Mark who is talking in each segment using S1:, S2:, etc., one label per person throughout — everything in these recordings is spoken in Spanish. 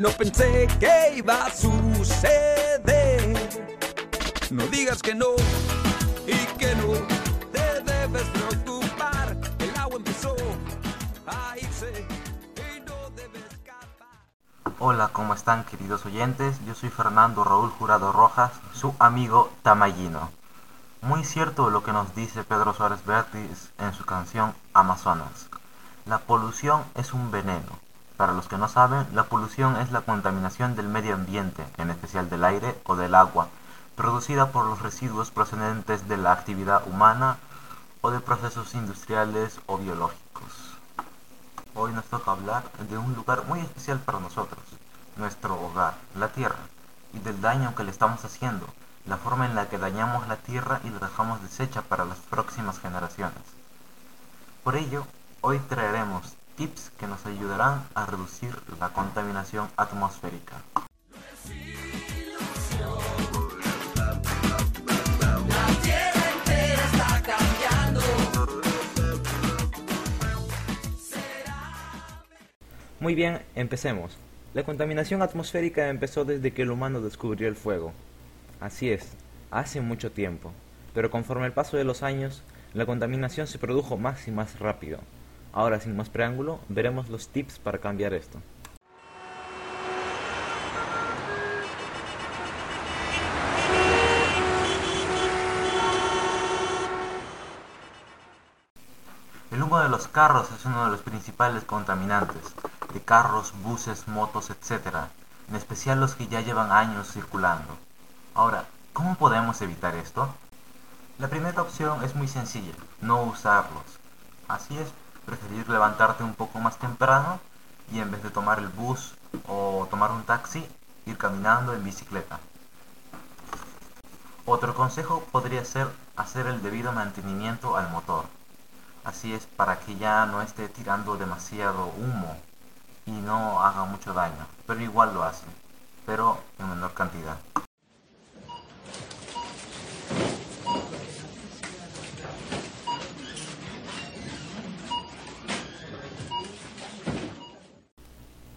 S1: No pensé que iba a suceder. No digas que no y que no te debes preocupar. El agua empezó a irse y no debes escapar.
S2: Hola, ¿cómo están queridos oyentes? Yo soy Fernando Raúl Jurado Rojas, su amigo Tamayino. Muy cierto lo que nos dice Pedro Suárez Vértiz en su canción Amazonas. La polución es un veneno. Para los que no saben, la polución es la contaminación del medio ambiente, en especial del aire o del agua, producida por los residuos procedentes de la actividad humana o de procesos industriales o biológicos. Hoy nos toca hablar de un lugar muy especial para nosotros, nuestro hogar, la Tierra, y del daño que le estamos haciendo, la forma en la que dañamos la Tierra y la dejamos deshecha para las próximas generaciones. Por ello, hoy traeremos tips que nos ayudarán a reducir la contaminación atmosférica.
S3: Muy bien, empecemos. La contaminación atmosférica empezó desde que el humano descubrió el fuego. Así es, hace mucho tiempo. Pero conforme el paso de los años, la contaminación se produjo más y más rápido. Ahora, sin más preámbulo, veremos los tips para cambiar esto.
S2: El humo de los carros es uno de los principales contaminantes, de carros, buses, motos, etc., en especial los que ya llevan años circulando. Ahora, ¿cómo podemos evitar esto? La primera opción es muy sencilla, no usarlos. Así es, preferir levantarte un poco más temprano y en vez de tomar el bus o tomar un taxi, ir caminando en bicicleta. Otro consejo podría ser hacer el debido mantenimiento al motor. Así es para que ya no esté tirando demasiado humo y no haga mucho daño. Pero igual lo hace, pero en menor cantidad.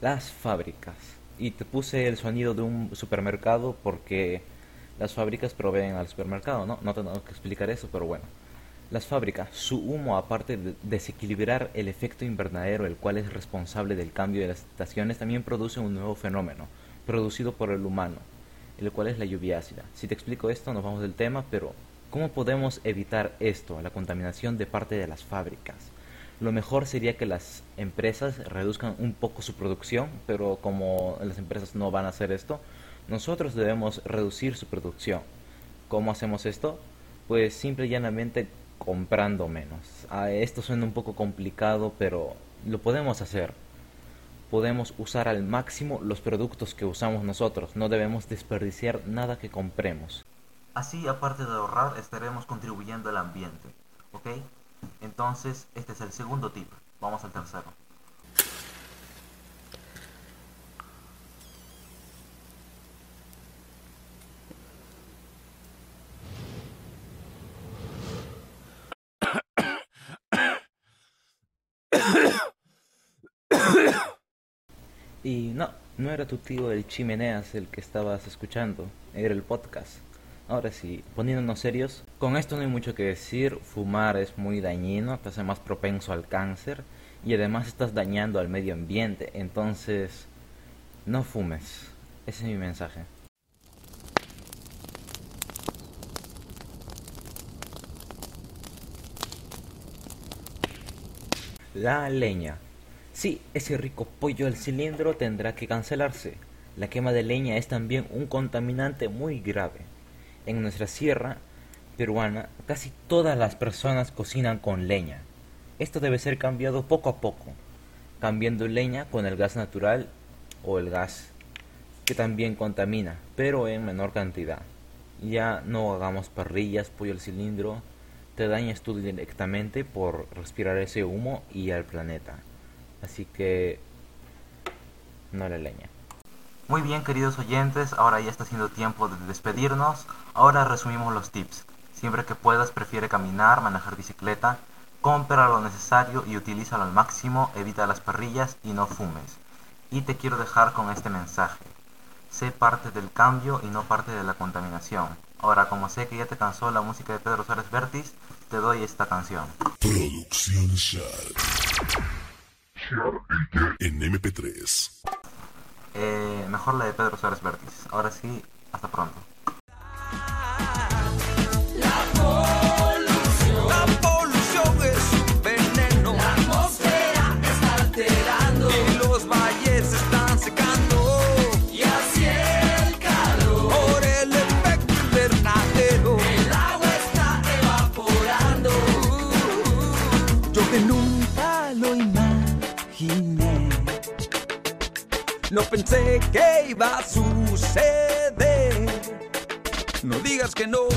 S3: Las fábricas. Y te puse el sonido de un supermercado porque las fábricas proveen al supermercado, ¿no? No tengo que explicar eso, pero bueno. Las fábricas, su humo, aparte de desequilibrar el efecto invernadero, el cual es responsable del cambio de las estaciones, también produce un nuevo fenómeno, producido por el humano, el cual es la lluvia ácida. Si te explico esto, nos vamos del tema, pero ¿cómo podemos evitar esto, la contaminación de parte de las fábricas? Lo mejor sería que las empresas reduzcan un poco su producción, pero como las empresas no van a hacer esto, nosotros debemos reducir su producción. ¿Cómo hacemos esto? Pues simple y llanamente comprando menos. Ah, esto suena un poco complicado, pero lo podemos hacer. Podemos usar al máximo los productos que usamos nosotros. No debemos desperdiciar nada que compremos.
S2: Así, aparte de ahorrar, estaremos contribuyendo al ambiente. ¿Ok? Entonces, este es el segundo tip. Vamos al tercero.
S3: Y no, no era tu tío el chimeneas el que estabas escuchando, era el podcast. Ahora sí, poniéndonos serios, con esto no hay mucho que decir, fumar es muy dañino, te hace más propenso al cáncer y además estás dañando al medio ambiente, entonces no fumes. Ese es mi mensaje. La leña. Sí, ese rico pollo al cilindro tendrá que cancelarse. La quema de leña es también un contaminante muy grave. En nuestra sierra peruana, casi todas las personas cocinan con leña. Esto debe ser cambiado poco a poco, cambiando leña con el gas natural o el gas que también contamina, pero en menor cantidad.
S4: Ya no hagamos parrillas, pollo al cilindro. Te dañas tú directamente por respirar ese humo y al planeta. Así que no la leña.
S3: Muy bien queridos oyentes, ahora ya está siendo tiempo de despedirnos. Ahora resumimos los tips. Siempre que puedas prefiere caminar, manejar bicicleta, compra lo necesario y utilízalo al máximo, evita las parrillas y no fumes. Y te quiero dejar con este mensaje. Sé parte del cambio y no parte de la contaminación. Ahora, como sé que ya te cansó la música de Pedro Suárez Vértiz, te doy esta canción.
S5: Producción Shark. En MP3.
S3: Eh, mejor la de Pedro Suárez Vértiz. Ahora sí, hasta pronto.
S1: Pensé que iba a suceder. No digas que no,